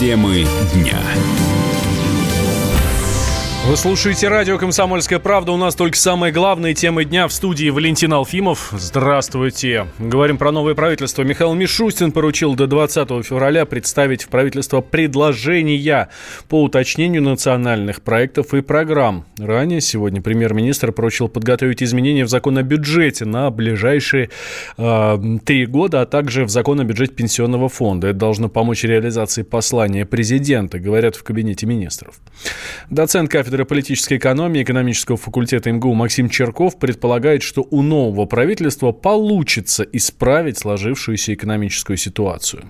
Темы дня. Вы слушаете радио «Комсомольская правда». У нас только самые главные темы дня в студии Валентин Алфимов. Здравствуйте. Говорим про новое правительство. Михаил Мишустин поручил до 20 февраля представить в правительство предложения по уточнению национальных проектов и программ. Ранее сегодня премьер-министр поручил подготовить изменения в закон о бюджете на ближайшие э, три года, а также в закон о бюджете пенсионного фонда. Это должно помочь реализации послания президента, говорят в кабинете министров. Доцент кафедры кафедры политической экономии экономического факультета МГУ Максим Черков предполагает, что у нового правительства получится исправить сложившуюся экономическую ситуацию.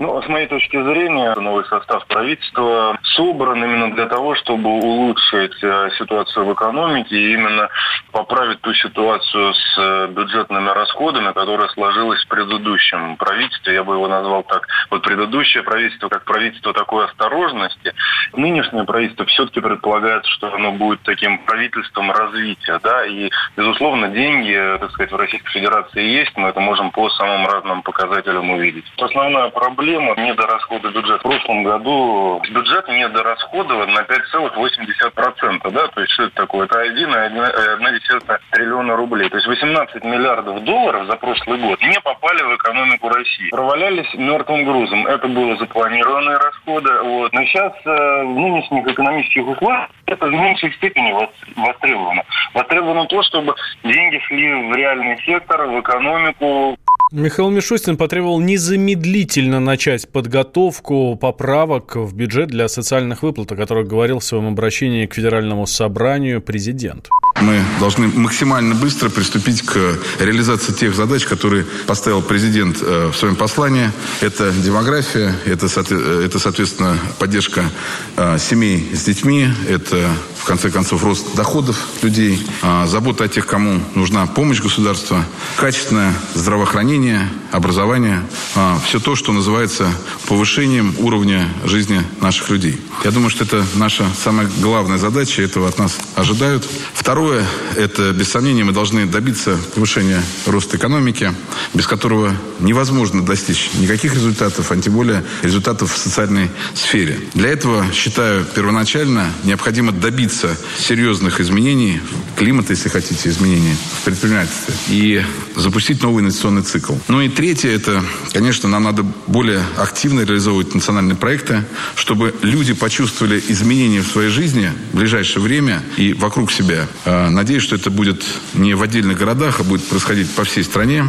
Ну, с моей точки зрения, новый состав правительства собран именно для того, чтобы улучшить э, ситуацию в экономике и именно поправить ту ситуацию с э, бюджетными расходами, которая сложилась в предыдущем правительстве. Я бы его назвал так. Вот предыдущее правительство, как правительство такой осторожности, нынешнее правительство все-таки предполагает, что оно будет таким правительством развития. Да? И, безусловно, деньги, так сказать, в Российской Федерации есть. Мы это можем по самым разным показателям увидеть. Основная проблема проблема недорасхода бюджета. В прошлом году бюджет недорасходован на 5,8%. Да? То есть что это такое? Это 1,1 триллиона рублей. То есть 18 миллиардов долларов за прошлый год не попали в экономику России. Провалялись мертвым грузом. Это было запланированные расходы. Вот. Но сейчас э, в нынешних экономических условиях это в меньшей степени востребовано. Востребовано то, чтобы деньги шли в реальный сектор, в экономику. Михаил Мишустин потребовал незамедлительно начать подготовку поправок в бюджет для социальных выплат, о которых говорил в своем обращении к Федеральному собранию президент. Мы должны максимально быстро приступить к реализации тех задач, которые поставил президент э, в своем послании. Это демография, это, это соответственно, поддержка э, семей с детьми, это, в конце концов, рост доходов людей, а, забота о тех, кому нужна помощь государства, качественное здравоохранение, образование, а, все то, что называется повышением уровня жизни наших людей. Я думаю, что это наша самая главная задача, этого от нас ожидают. Второе, это, без сомнения, мы должны добиться повышения роста экономики, без которого невозможно достичь никаких результатов, а тем более результатов в социальной сфере. Для этого, считаю, первоначально необходимо добиться серьезных изменений климата, если хотите, изменений в предпринимательстве, и запустить новый инвестиционный цикл. Ну и третье, это, конечно, нам надо более активно реализовывать национальные проекты, чтобы люди почувствовали изменения в своей жизни в ближайшее время и вокруг себя. А, надеюсь, что это будет не в отдельных городах, а будет происходить по всей стране.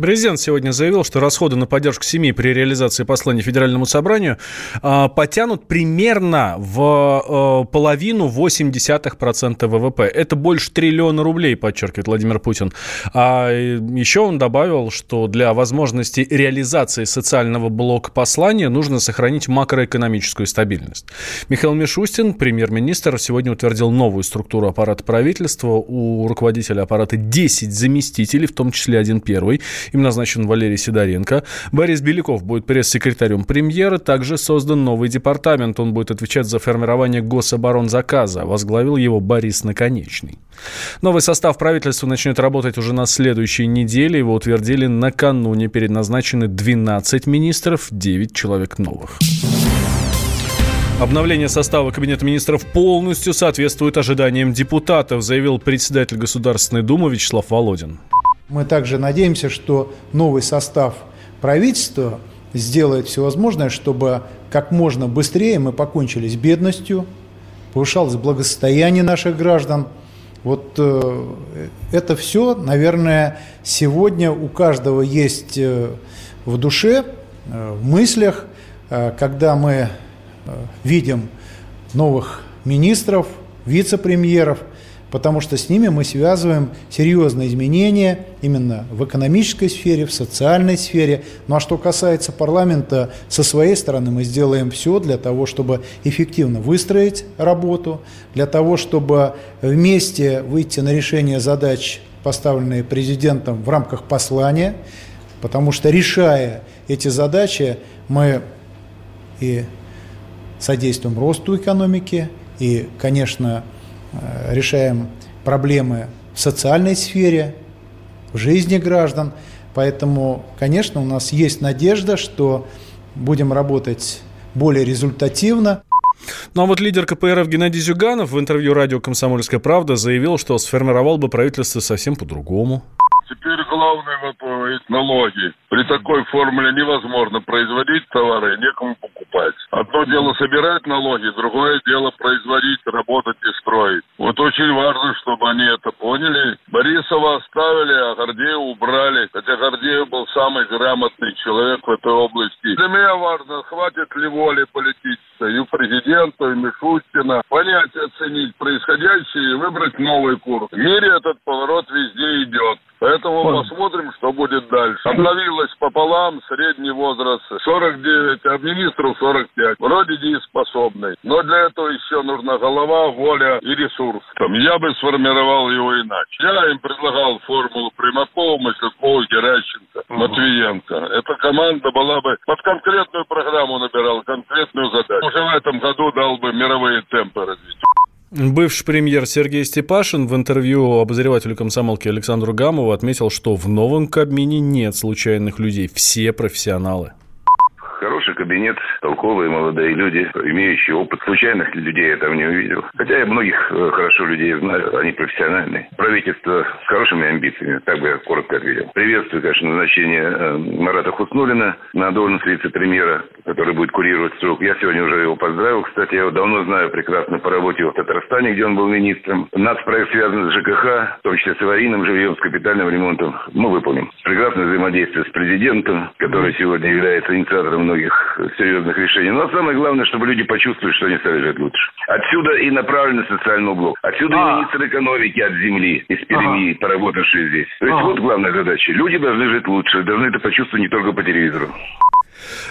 Президент сегодня заявил, что расходы на поддержку семьи при реализации послания Федеральному собранию э, потянут примерно в э, половину 0,8% ВВП. Это больше триллиона рублей, подчеркивает Владимир Путин. А еще он добавил, что для возможности реализации социального блока послания нужно сохранить макроэкономическую стабильность. Михаил Мишустин, премьер-министр, сегодня утвердил новую структуру аппарата правительства. У руководителя аппарата 10 заместителей, в том числе один первый. Им назначен Валерий Сидоренко. Борис Беляков будет пресс-секретарем премьера. Также создан новый департамент. Он будет отвечать за формирование гособоронзаказа. Возглавил его Борис Наконечный. Новый состав правительства начнет работать уже на следующей неделе. Его утвердили накануне. Перед назначены 12 министров, 9 человек новых. Обновление состава Кабинета министров полностью соответствует ожиданиям депутатов, заявил председатель Государственной Думы Вячеслав Володин. Мы также надеемся, что новый состав правительства сделает все возможное, чтобы как можно быстрее мы покончили с бедностью, повышалось благосостояние наших граждан. Вот э, это все, наверное, сегодня у каждого есть э, в душе, э, в мыслях, э, когда мы э, видим новых министров, вице-премьеров – потому что с ними мы связываем серьезные изменения именно в экономической сфере, в социальной сфере. Ну а что касается парламента, со своей стороны мы сделаем все для того, чтобы эффективно выстроить работу, для того, чтобы вместе выйти на решение задач, поставленные президентом в рамках послания, потому что решая эти задачи, мы и содействуем росту экономики, и, конечно, решаем проблемы в социальной сфере, в жизни граждан. Поэтому, конечно, у нас есть надежда, что будем работать более результативно. Ну а вот лидер КПРФ Геннадий Зюганов в интервью радио «Комсомольская правда» заявил, что сформировал бы правительство совсем по-другому. Теперь главный вопрос – налоги. При такой формуле невозможно производить товары, некому покупать. Одно дело собирать налоги, другое дело производить, работать и строить. Вот очень важно, чтобы они это поняли. Борисова оставили, а Гордеева убрали. Хотя Гордеев был самый грамотный человек в этой области. Для меня важно, хватит ли воли политической и у президента, и Мишустина понять, оценить происходящее и выбрать новый курс. В мире этот поворот везде идет. Поэтому. Посмотрим, что будет дальше. Обновилось пополам, средний возраст 49, а министру 45. Вроде дееспособный. Но для этого еще нужна голова, воля и ресурс. Там, я бы сформировал его иначе. Я им предлагал формулу Примакова, Маслякова, Геращенко. Матвиенко. Эта команда была бы под конкретную программу набирала, конкретную задачу. Уже в этом году дал бы мировые темпы развития. Бывший премьер Сергей Степашин в интервью обозревателю комсомолки Александру Гамову отметил, что в новом Кабмине нет случайных людей, все профессионалы. Хороший кабинет, толковые молодые люди, имеющие опыт. Случайных людей я там не увидел. Хотя я многих э, хорошо людей знаю, они профессиональные. Правительство с хорошими амбициями, так бы я коротко ответил. Приветствую, конечно, назначение э, Марата Хуснулина на должность вице-премьера, который будет курировать срок. Я сегодня уже его поздравил. Кстати, я его давно знаю прекрасно по работе в Татарстане, где он был министром. Нацпроект связан с ЖКХ, в том числе с аварийным жильем, с капитальным ремонтом. Мы выполним. Прекрасное взаимодействие с президентом, который сегодня является инициатором многих серьезных решений. Но самое главное, чтобы люди почувствовали, что они стали жить лучше. Отсюда и направленный социальный блок. Отсюда а. и министр экономики от земли, из Перми, ага. поработавший здесь. То есть ага. вот главная задача. Люди должны жить лучше, должны это почувствовать не только по телевизору.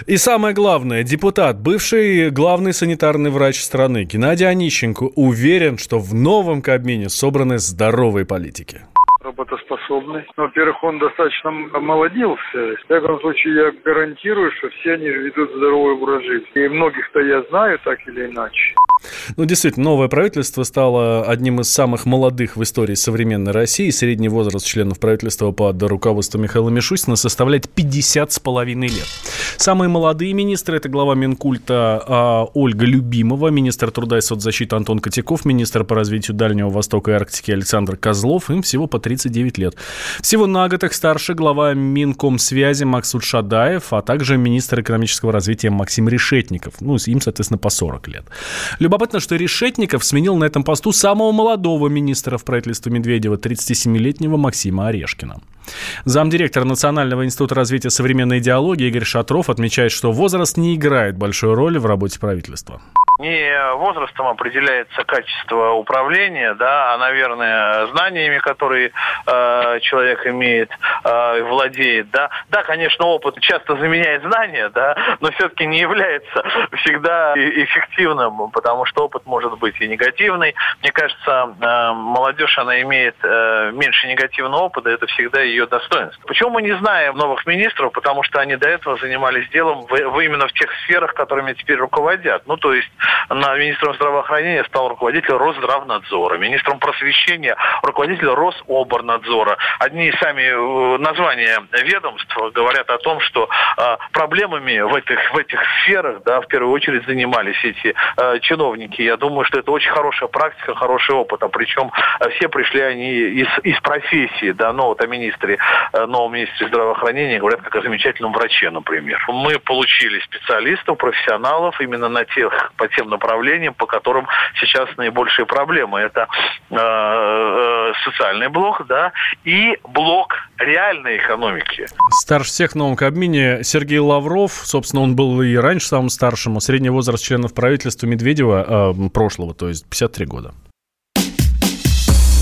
И самое главное, депутат, бывший главный санитарный врач страны Геннадий Онищенко уверен, что в новом Кабмине собраны здоровые политики работоспособный. Ну, во-первых, он достаточно омолодился. В всяком случае, я гарантирую, что все они ведут здоровый образ жизни. И многих-то я знаю так или иначе. Ну, действительно, новое правительство стало одним из самых молодых в истории современной России. Средний возраст членов правительства под руководством Михаила Мишустина составляет 50 с половиной лет. Самые молодые министры – это глава Минкульта а, Ольга Любимова, министр труда и соцзащиты Антон Котяков, министр по развитию Дальнего Востока и Арктики Александр Козлов. Им всего по 39 лет. Всего на год их старше глава Минкомсвязи Максут Шадаев, а также министр экономического развития Максим Решетников. Ну, им, соответственно, по 40 лет. Любопытно, что Решетников сменил на этом посту самого молодого министра в правительстве Медведева, 37-летнего Максима Орешкина. Замдиректор Национального института развития современной идеологии Игорь Шатров отмечает, что возраст не играет большой роли в работе правительства не возрастом определяется качество управления, да, а, наверное, знаниями, которые э, человек имеет, э, владеет, да. Да, конечно, опыт часто заменяет знания, да, но все-таки не является всегда эффективным, потому что опыт может быть и негативный. Мне кажется, э, молодежь, она имеет э, меньше негативного опыта, это всегда ее достоинство. Почему мы не знаем новых министров? Потому что они до этого занимались делом в, в именно в тех сферах, которыми теперь руководят. Ну, то есть на министром здравоохранения стал руководитель Росздравнадзора, министром просвещения руководитель Рособорнадзора. Одни сами э, названия ведомств говорят о том, что э, проблемами в этих, в этих сферах, да, в первую очередь занимались эти э, чиновники. Я думаю, что это очень хорошая практика, хороший опыт. А причем все пришли они из, из профессии, да, ну вот о министре, новом министре здравоохранения говорят как о замечательном враче, например. Мы получили специалистов, профессионалов именно на тех, по тем направлениям, по которым сейчас наибольшие проблемы. Это э, э, социальный блок, да, и блок реальной экономики. Старше всех в новом Кабмине Сергей Лавров, собственно, он был и раньше самым старшим, средний возраст членов правительства Медведева э, прошлого, то есть 53 года.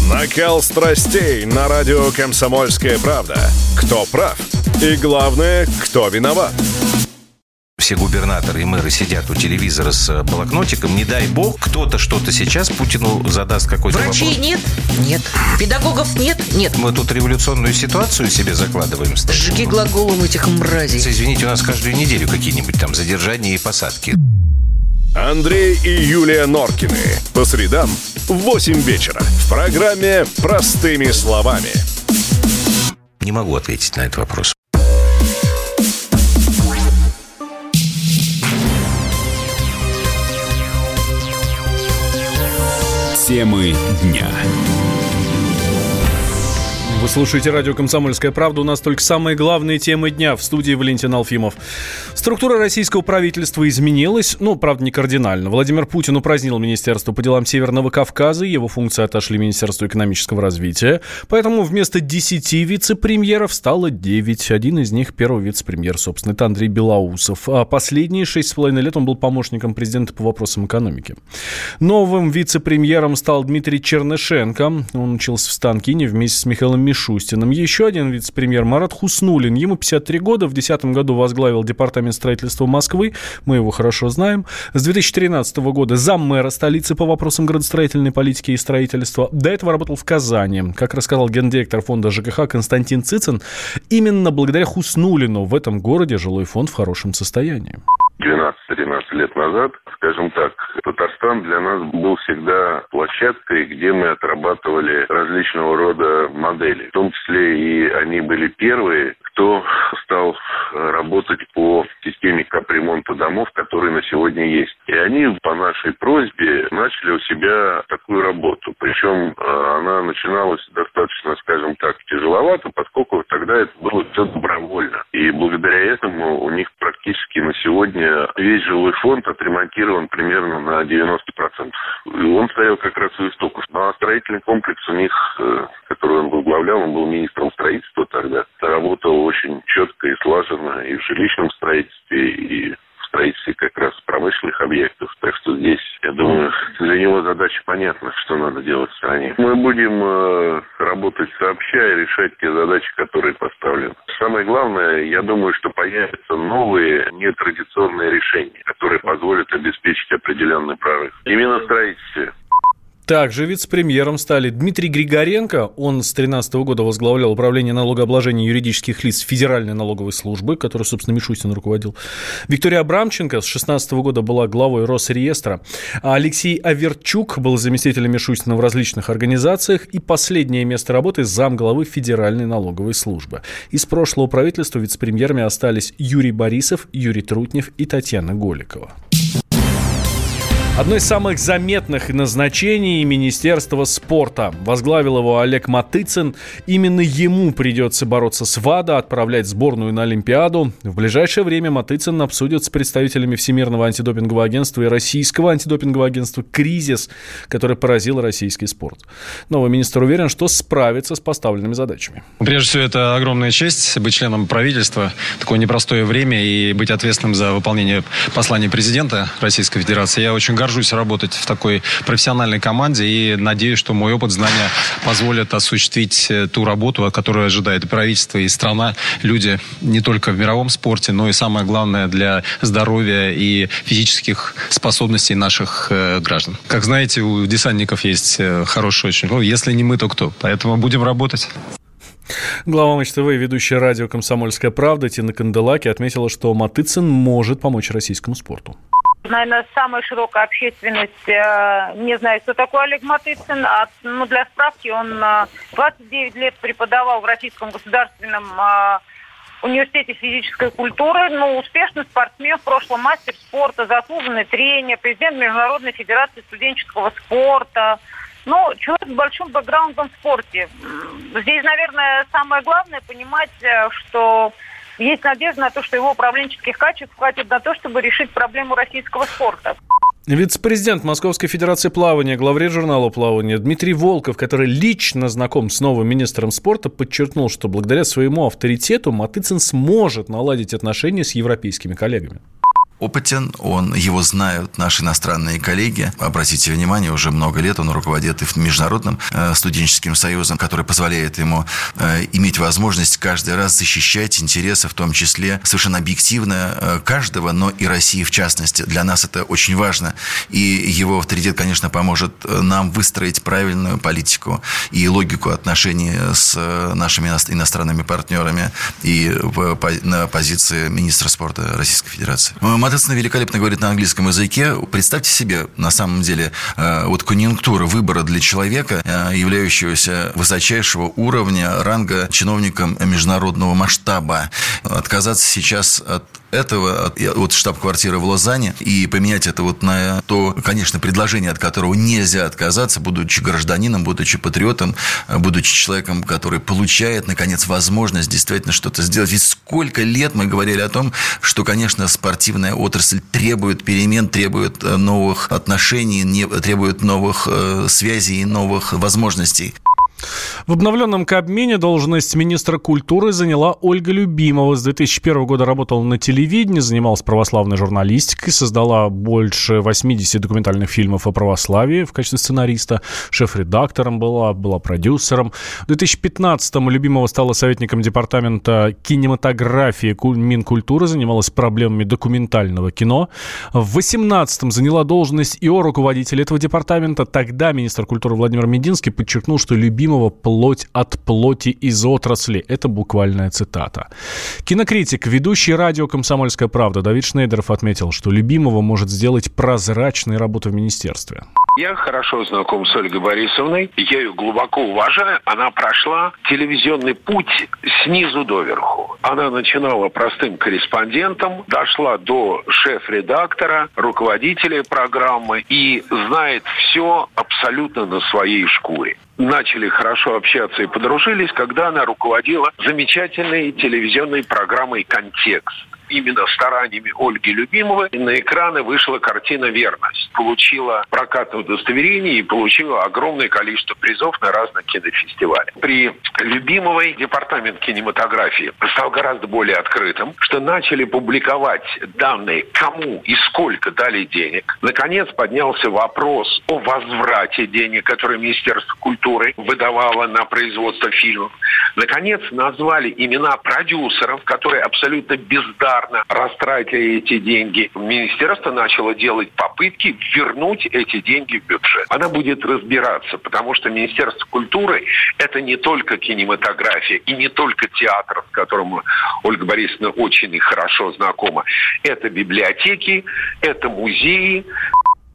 Накал страстей на радио «Комсомольская правда». Кто прав? И главное, кто виноват? Все губернаторы и мэры сидят у телевизора с э, блокнотиком, не дай бог, кто-то что-то сейчас Путину задаст какой-то Врачей вопрос. нет? Нет. Педагогов нет? Нет. Мы тут революционную ситуацию себе закладываем. Сжиги глаголом этих мразей. Извините, у нас каждую неделю какие-нибудь там задержания и посадки. Андрей и Юлия Норкины. По средам в 8 вечера. В программе «Простыми словами». Не могу ответить на этот вопрос. Темы дня. Вы слушаете радио «Комсомольская правда». У нас только самые главные темы дня. В студии Валентин Алфимов. Структура российского правительства изменилась, ну, правда, не кардинально. Владимир Путин упразднил Министерство по делам Северного Кавказа, его функции отошли Министерству экономического развития. Поэтому вместо 10 вице-премьеров стало 9. Один из них первый вице-премьер, собственно, это Андрей Белоусов. А последние 6,5 лет он был помощником президента по вопросам экономики. Новым вице-премьером стал Дмитрий Чернышенко. Он учился в Станкине вместе с Михаилом Мишустиным. Еще один вице-премьер Марат Хуснулин. Ему 53 года. В 2010 году возглавил департамент строительства Москвы. Мы его хорошо знаем. С 2013 года заммэра столицы по вопросам градостроительной политики и строительства. До этого работал в Казани. Как рассказал гендиректор фонда ЖКХ Константин Цицин, именно благодаря Хуснулину в этом городе жилой фонд в хорошем состоянии. 12-13 лет назад, скажем так, Татарстан для нас был всегда площадкой, где мы отрабатывали различного рода модели. В том числе и они были первые, кто стал работать по системе капремонта домов, которые на сегодня есть. И они по нашей просьбе начали у себя такую работу. Причем э, она начиналась достаточно, скажем так, тяжеловато, поскольку тогда это было все добровольно. И благодаря этому у них практически на сегодня весь жилой фонд отремонтирован примерно на 90%. И он стоял как раз у истоков. А строительный комплекс у них, э, который он возглавлял, он был министром строительства тогда, работал очень четко и слаженно и в жилищном строительстве, и в строительстве как раз промышленных объектов. Так что здесь, я думаю, для него задача понятна, что надо делать в стране. Мы будем э, работать сообща и решать те задачи, которые поставлены. Самое главное, я думаю, что появятся новые нетрадиционные решения, которые позволят обеспечить определенный прорыв. Именно в строительстве. Также вице-премьером стали Дмитрий Григоренко. Он с 2013 года возглавлял управление налогообложения юридических лиц Федеральной налоговой службы, которую, собственно, Мишустин руководил. Виктория Абрамченко с 2016 года была главой Росреестра. А Алексей Аверчук был заместителем Мишустина в различных организациях. И последнее место работы – замглавы Федеральной налоговой службы. Из прошлого правительства вице-премьерами остались Юрий Борисов, Юрий Трутнев и Татьяна Голикова. Одно из самых заметных назначений Министерства спорта. Возглавил его Олег Матыцин. Именно ему придется бороться с ВАДА, отправлять сборную на Олимпиаду. В ближайшее время Матыцин обсудит с представителями Всемирного антидопингового агентства и Российского антидопингового агентства кризис, который поразил российский спорт. Новый министр уверен, что справится с поставленными задачами. Прежде всего, это огромная честь быть членом правительства. Такое непростое время и быть ответственным за выполнение послания президента Российской Федерации. Я очень горжусь горжусь работать в такой профессиональной команде и надеюсь, что мой опыт, знания позволят осуществить э, ту работу, которую ожидает правительство, и страна, люди не только в мировом спорте, но и самое главное для здоровья и физических способностей наших э, граждан. Как знаете, у десантников есть э, хороший очень, ну, если не мы, то кто? Поэтому будем работать. Глава Матч ТВ и ведущая радио «Комсомольская правда» Тина Канделаки отметила, что Матыцин может помочь российскому спорту. Наверное, самая широкая общественность э, не знает, кто такой Олег Матыцын. А, ну, для справки, он э, 29 лет преподавал в Российском государственном э, университете физической культуры. Ну, успешный спортсмен, в прошлом мастер спорта, заслуженный тренер, президент Международной федерации студенческого спорта. Ну, человек с большим бэкграундом в спорте. Здесь, наверное, самое главное понимать, э, что есть надежда на то, что его управленческих качеств хватит на то, чтобы решить проблему российского спорта. Вице-президент Московской Федерации плавания, главред журнала плавания Дмитрий Волков, который лично знаком с новым министром спорта, подчеркнул, что благодаря своему авторитету Матыцин сможет наладить отношения с европейскими коллегами опытен, он, его знают наши иностранные коллеги. Обратите внимание, уже много лет он руководит и Международным э, студенческим союзом, который позволяет ему э, иметь возможность каждый раз защищать интересы, в том числе совершенно объективно э, каждого, но и России в частности. Для нас это очень важно. И его авторитет, конечно, поможет нам выстроить правильную политику и логику отношений с нашими иностранными партнерами и на позиции министра спорта Российской Федерации. Матесон великолепно говорит на английском языке. Представьте себе, на самом деле, э, вот конъюнктура выбора для человека, э, являющегося высочайшего уровня, ранга чиновником международного масштаба. Отказаться сейчас от этого, от штаб-квартиры в Лозанне, и поменять это вот на то, конечно, предложение, от которого нельзя отказаться, будучи гражданином, будучи патриотом, будучи человеком, который получает, наконец, возможность действительно что-то сделать. Ведь сколько лет мы говорили о том, что, конечно, спортивная отрасль требует перемен, требует э, новых отношений, требует новых э, связей и новых возможностей. В обновленном Кабмине должность министра культуры заняла Ольга Любимова. С 2001 года работала на телевидении, занималась православной журналистикой, создала больше 80 документальных фильмов о православии в качестве сценариста, шеф-редактором была, была продюсером. В 2015-м Любимова стала советником департамента кинематографии Минкультуры, занималась проблемами документального кино. В 2018-м заняла должность ИО руководителя этого департамента. Тогда министр культуры Владимир Мединский подчеркнул, что Любимова Ефимова «плоть от плоти из отрасли». Это буквальная цитата. Кинокритик, ведущий радио «Комсомольская правда» Давид Шнейдеров отметил, что Любимова может сделать прозрачной работу в министерстве. Я хорошо знаком с Ольгой Борисовной. Я ее глубоко уважаю. Она прошла телевизионный путь снизу доверху. Она начинала простым корреспондентом, дошла до шеф-редактора, руководителя программы и знает все абсолютно на своей шкуре начали хорошо общаться и подружились, когда она руководила замечательной телевизионной программой «Контекст» именно стараниями Ольги Любимовой на экраны вышла картина «Верность». Получила прокатное удостоверение и получила огромное количество призов на разных кинофестивалях. При Любимовой департамент кинематографии стал гораздо более открытым, что начали публиковать данные, кому и сколько дали денег. Наконец поднялся вопрос о возврате денег, которые Министерство культуры выдавало на производство фильмов. Наконец назвали имена продюсеров, которые абсолютно бездарно регулярно растратили эти деньги. Министерство начало делать попытки вернуть эти деньги в бюджет. Она будет разбираться, потому что Министерство культуры – это не только кинематография и не только театр, с которым Ольга Борисовна очень и хорошо знакома. Это библиотеки, это музеи,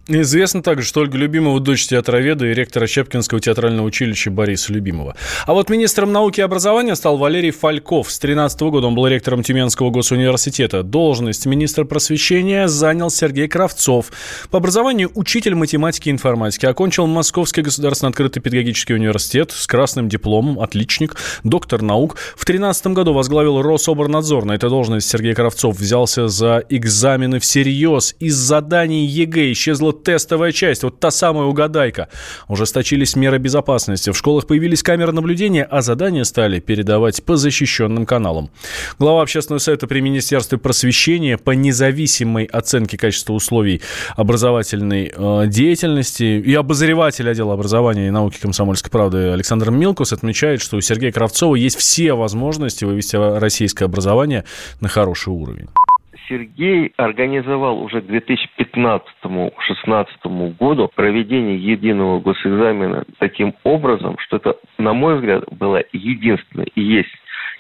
Известно также, что Ольга Любимова – дочь театроведа и ректора Щепкинского театрального училища Бориса Любимова. А вот министром науки и образования стал Валерий Фальков. С 2013 года он был ректором Тюменского госуниверситета. Должность министра просвещения занял Сергей Кравцов. По образованию учитель математики и информатики. Окончил Московский государственный открытый педагогический университет с красным дипломом, отличник, доктор наук. В 2013 году возглавил Рособрнадзор. На этой должности Сергей Кравцов взялся за экзамены всерьез. Из заданий ЕГЭ исчезла тестовая часть, вот та самая угадайка. Ужесточились меры безопасности, в школах появились камеры наблюдения, а задания стали передавать по защищенным каналам. Глава общественного совета при Министерстве просвещения по независимой оценке качества условий образовательной э, деятельности и обозреватель отдела образования и науки комсомольской правды Александр Милкус отмечает, что у Сергея Кравцова есть все возможности вывести российское образование на хороший уровень. Сергей организовал уже к 2015-2016 году проведение единого госэкзамена таким образом, что это, на мой взгляд, было единственное и есть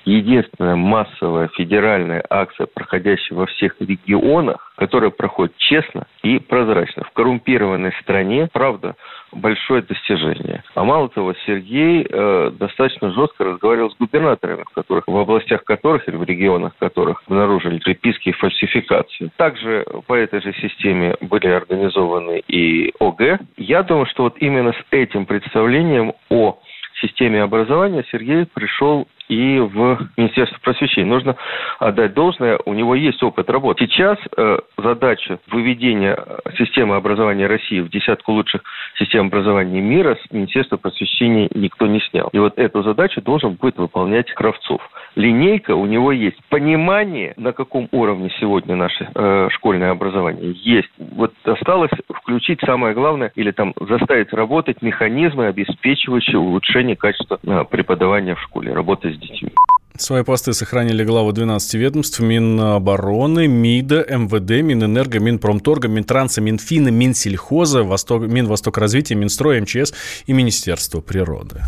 единственная массовая федеральная акция, проходящая во всех регионах, которая проходит честно и прозрачно. В коррумпированной стране, правда, большое достижение. А мало того, Сергей э, достаточно жестко разговаривал с губернаторами, в, которых, в областях которых или в регионах которых обнаружили приписки и фальсификации. Также по этой же системе были организованы и ОГЭ. Я думаю, что вот именно с этим представлением о системе образования Сергей пришел и в Министерство просвещения. Нужно отдать должное, у него есть опыт работы. Сейчас э, задача выведения э, системы образования России в десятку лучших систем образования мира с Министерства просвещения никто не снял. И вот эту задачу должен будет выполнять Кравцов. Линейка у него есть. Понимание, на каком уровне сегодня наше э, школьное образование, есть. Вот осталось включить самое главное, или там заставить работать механизмы, обеспечивающие улучшение качества э, преподавания в школе, работы с детьми. Свои посты сохранили главы 12 ведомств Минобороны, МИДа, МВД, Минэнерго, Минпромторга, Минтранса, Минфина, Минсельхоза, Восток, Минвостокразвития, Минстроя, МЧС и Министерство природы.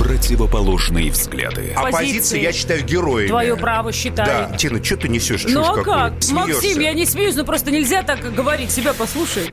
Противоположные взгляды. Оппозиция, я считаю, героями. Твое право считаю. Да, Тина, что ты несешь? Ну а как? Смеешься? Максим, я не смеюсь, но просто нельзя так говорить. Себя послушай.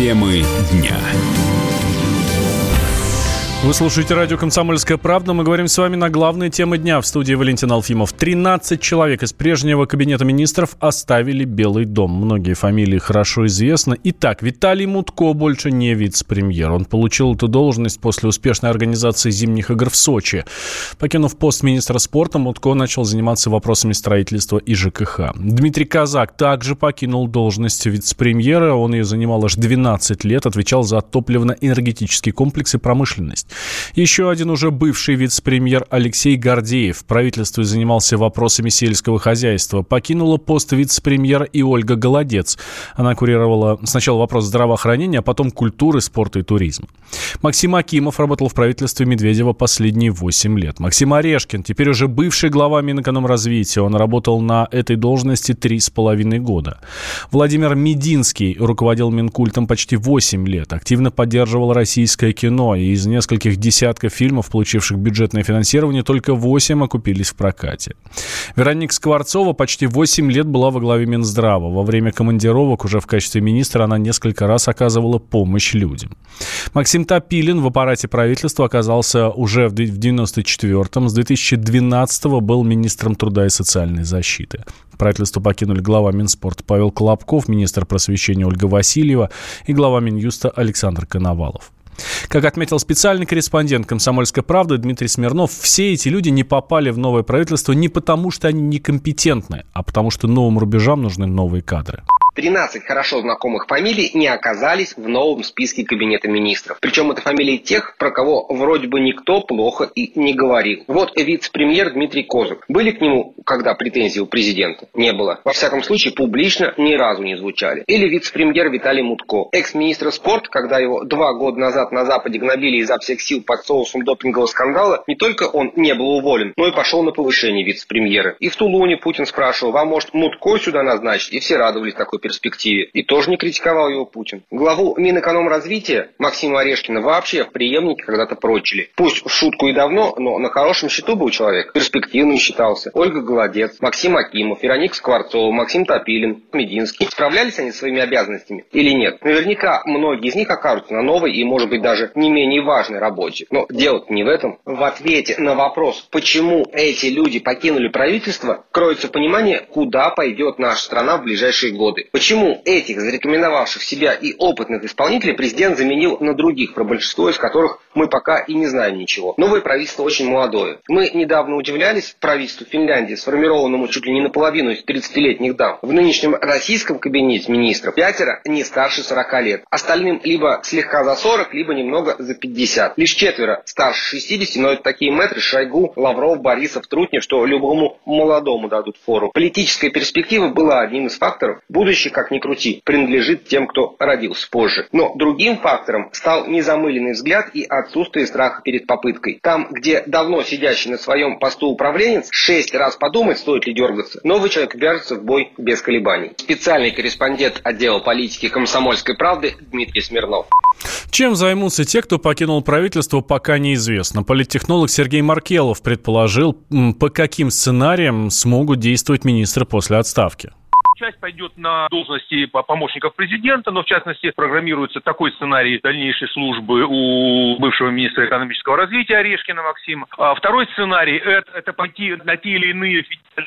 Темы дня. Вы слушаете радио «Комсомольская правда». Мы говорим с вами на главные темы дня. В студии Валентин Алфимов. 13 человек из прежнего кабинета министров оставили Белый дом. Многие фамилии хорошо известны. Итак, Виталий Мутко больше не вице-премьер. Он получил эту должность после успешной организации зимних игр в Сочи. Покинув пост министра спорта, Мутко начал заниматься вопросами строительства и ЖКХ. Дмитрий Казак также покинул должность вице-премьера. Он ее занимал аж 12 лет, отвечал за топливно-энергетический комплекс и промышленность. Еще один уже бывший вице-премьер Алексей Гордеев в правительстве занимался вопросами сельского хозяйства. Покинула пост вице-премьера и Ольга Голодец. Она курировала сначала вопрос здравоохранения, а потом культуры, спорта и туризма. Максим Акимов работал в правительстве Медведева последние 8 лет. Максим Орешкин, теперь уже бывший глава Минэкономразвития. Он работал на этой должности 3,5 года. Владимир Мединский руководил Минкультом почти 8 лет. Активно поддерживал российское кино. И из нескольких десятков фильмов, получивших бюджетное финансирование, только 8 окупились в прокате. Вероника Скворцова почти 8 лет была во главе Минздрава. Во время командировок уже в качестве министра она несколько раз оказывала помощь людям. Максим Топилин в аппарате правительства оказался уже в 94-м. С 2012 был министром труда и социальной защиты. Правительство покинули глава Минспорта Павел Колобков, министр просвещения Ольга Васильева и глава Минюста Александр Коновалов. Как отметил специальный корреспондент «Комсомольской правды» Дмитрий Смирнов, все эти люди не попали в новое правительство не потому, что они некомпетентны, а потому что новым рубежам нужны новые кадры. 13 хорошо знакомых фамилий не оказались в новом списке Кабинета министров. Причем это фамилии тех, про кого вроде бы никто плохо и не говорил. Вот вице-премьер Дмитрий Козык. Были к нему когда претензии у президента? Не было. Во всяком случае, публично ни разу не звучали. Или вице-премьер Виталий Мутко. Экс-министр спорта, когда его два года назад на Западе гнобили изо всех сил под соусом допингового скандала, не только он не был уволен, но и пошел на повышение вице-премьера. И в Тулуне Путин спрашивал, вам может Мутко сюда назначить? И все радовались такой перспективе. И тоже не критиковал его Путин. Главу Минэкономразвития Максима Орешкина вообще в преемнике когда-то прочили. Пусть в шутку и давно, но на хорошем счету был человек. Перспективным считался. Ольга Голодец, Максим Акимов, Вероника Скворцова, Максим Топилин, Мединский. Справлялись они своими обязанностями или нет? Наверняка многие из них окажутся на новой и, может быть, даже не менее важной работе. Но дело не в этом. В ответе на вопрос, почему эти люди покинули правительство, кроется понимание, куда пойдет наша страна в ближайшие годы. Почему этих зарекомендовавших себя и опытных исполнителей президент заменил на других, про большинство из которых мы пока и не знаем ничего. Новое правительство очень молодое. Мы недавно удивлялись правительству Финляндии, сформированному чуть ли не наполовину из 30-летних дам. В нынешнем российском кабинете министров пятеро не старше 40 лет. Остальным либо слегка за 40, либо немного за 50. Лишь четверо старше 60, но это такие мэтры Шойгу, Лавров, Борисов, Трутнев, что любому молодому дадут фору. Политическая перспектива была одним из факторов. Будущее, как ни крути, принадлежит тем, кто родился позже. Но другим фактором стал незамыленный взгляд и отсутствие страха перед попыткой. Там, где давно сидящий на своем посту управленец шесть раз подумает, стоит ли дергаться, новый человек вяжется в бой без колебаний. Специальный корреспондент отдела политики комсомольской правды Дмитрий Смирнов. Чем займутся те, кто покинул правительство, пока неизвестно. Политтехнолог Сергей Маркелов предположил, по каким сценариям смогут действовать министры после отставки. Часть пойдет на должности по- помощников президента, но в частности программируется такой сценарий дальнейшей службы у бывшего министра экономического развития Орешкина Максима. А второй сценарий это, это пойти на те или иные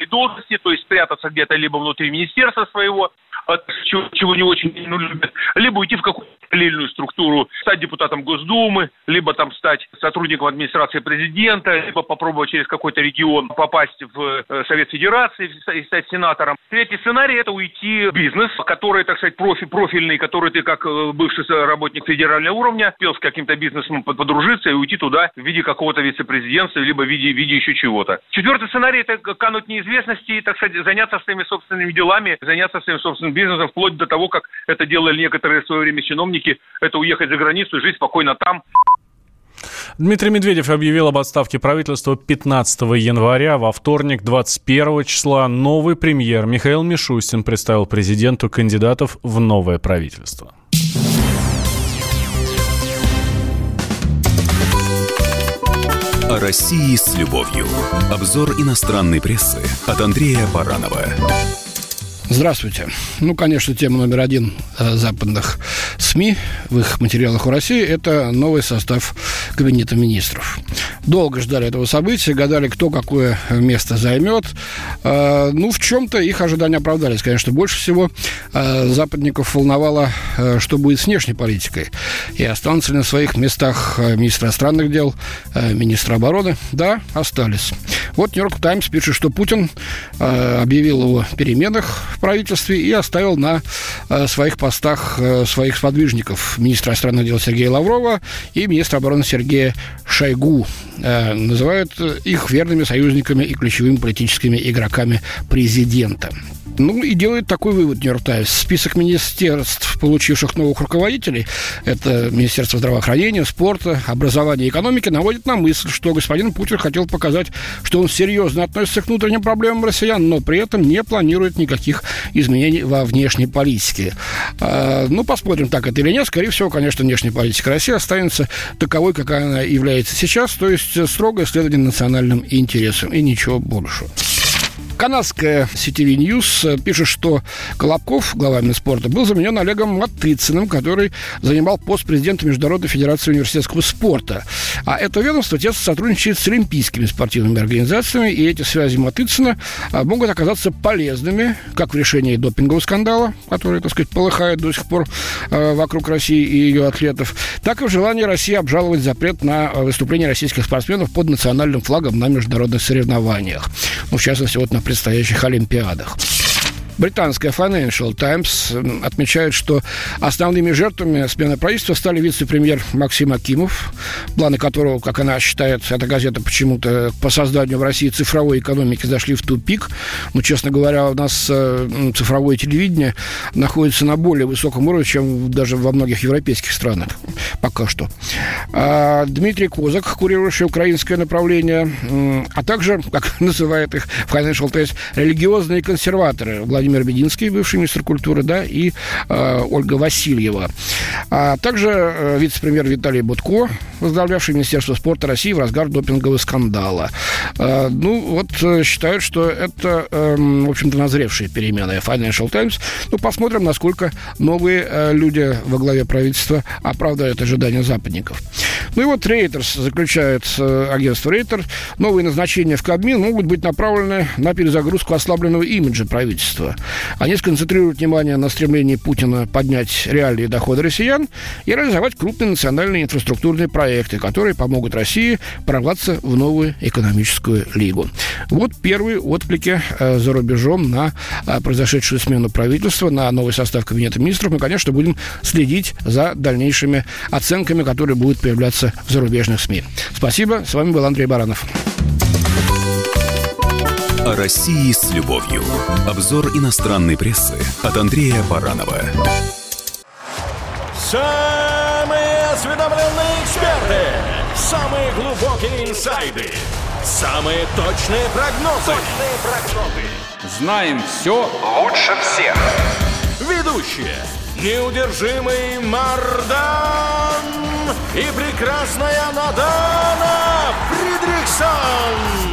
должности, то есть спрятаться где-то либо внутри министерства своего, от чего, чего не очень ну, любят, либо уйти в какую-то параллельную структуру, стать депутатом Госдумы, либо там стать сотрудником администрации президента, либо попробовать через какой-то регион попасть в э, Совет Федерации и стать сенатором. Третий сценарий – это уйти в бизнес, который, так сказать, профи, профильный, который ты как э, бывший работник федерального уровня, успел с каким-то бизнесом подружиться и уйти туда в виде какого-то вице-президента, либо в виде, в виде еще чего-то. Четвертый сценарий – это кануть неизвестности и, так сказать, заняться своими собственными делами, заняться своим собственным бизнесом, вплоть до того, как это делали некоторые в свое время чиновники, это уехать за границу и жить спокойно там. Дмитрий Медведев объявил об отставке правительства 15 января. Во вторник, 21 числа, новый премьер Михаил Мишустин представил президенту кандидатов в новое правительство. О России с любовью. Обзор иностранной прессы от Андрея Баранова. Здравствуйте. Ну, конечно, тема номер один э, западных СМИ в их материалах у России – это новый состав Кабинета министров. Долго ждали этого события, гадали, кто какое место займет. Э, ну, в чем-то их ожидания оправдались. Конечно, больше всего э, западников волновало, что будет с внешней политикой. И останутся ли на своих местах э, министр иностранных дел, э, министр обороны? Да, остались. Вот Нью-Йорк Таймс пишет, что Путин объявил о переменах правительстве и оставил на э, своих постах э, своих сподвижников министра иностранных дел Сергея Лаврова и министра обороны Сергея Шойгу. Э, называют их верными союзниками и ключевыми политическими игроками президента. Ну и делает такой вывод Нью-Йорк. Список министерств, получивших новых руководителей, это Министерство здравоохранения, спорта, образования и экономики, наводит на мысль, что господин Путин хотел показать, что он серьезно относится к внутренним проблемам россиян, но при этом не планирует никаких изменений во внешней политике. А, ну, посмотрим, так это или нет. Скорее всего, конечно, внешняя политика России останется таковой, какая она является сейчас, то есть строгое следование национальным интересам и ничего больше. Канадская CTV News пишет, что Колобков, глава Минспорта, был заменен Олегом Матыциным, который занимал пост президента Международной Федерации университетского спорта. А это ведомство тесно сотрудничает с олимпийскими спортивными организациями, и эти связи Матыцина а, могут оказаться полезными, как в решении допингового скандала, который, так сказать, полыхает до сих пор а, вокруг России и ее атлетов, так и в желании России обжаловать запрет на выступление российских спортсменов под национальным флагом на международных соревнованиях. Ну, в частности, вот на предстоящих Олимпиадах. Британская Financial Times отмечает, что основными жертвами смены правительства стали вице-премьер Максим Акимов, планы которого, как она считает, эта газета почему-то по созданию в России цифровой экономики зашли в тупик. Но, честно говоря, у нас э, цифровое телевидение находится на более высоком уровне, чем даже во многих европейских странах. Пока что. А Дмитрий Козак, курирующий украинское направление, а также, как называют их Financial Times, религиозные консерваторы, Владимир Бединский, бывший министр культуры, да, и э, Ольга Васильева. А также э, вице-премьер Виталий Будко, возглавлявший Министерство спорта России в разгар допингового скандала. Э, ну, вот э, считают, что это, э, в общем-то, назревшие перемены Financial Times. Ну, посмотрим, насколько новые э, люди во главе правительства оправдают ожидания западников. Ну и вот Reuters заключает э, агентство Рейтер. Новые назначения в Кабмин могут быть направлены на перезагрузку ослабленного имиджа правительства. Они сконцентрируют внимание на стремлении Путина поднять реальные доходы россиян и реализовать крупные национальные инфраструктурные проекты, которые помогут России прорваться в новую экономическую лигу. Вот первые отклики э, за рубежом на э, произошедшую смену правительства, на новый состав Кабинета министров. Мы, конечно, будем следить за дальнейшими оценками, которые будут появляться в зарубежных СМИ. Спасибо. С вами был Андрей Баранов. О России с любовью. Обзор иностранной прессы от Андрея Баранова. Самые осведомленные эксперты. Самые глубокие инсайды. Самые точные прогнозы. Точные прогнозы. Знаем все лучше всех. Ведущие. Неудержимый Мардан и прекрасная Надана Фридрихсон.